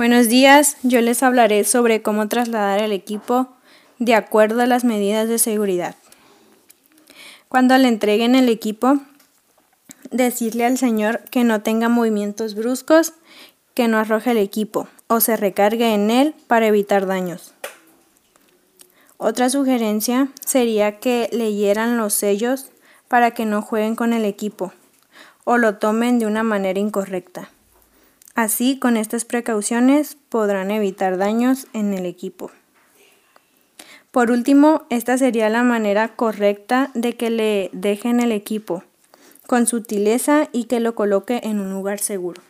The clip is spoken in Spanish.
Buenos días, yo les hablaré sobre cómo trasladar el equipo de acuerdo a las medidas de seguridad. Cuando le entreguen el equipo, decirle al señor que no tenga movimientos bruscos, que no arroje el equipo o se recargue en él para evitar daños. Otra sugerencia sería que leyeran los sellos para que no jueguen con el equipo o lo tomen de una manera incorrecta. Así, con estas precauciones podrán evitar daños en el equipo. Por último, esta sería la manera correcta de que le dejen el equipo, con sutileza y que lo coloque en un lugar seguro.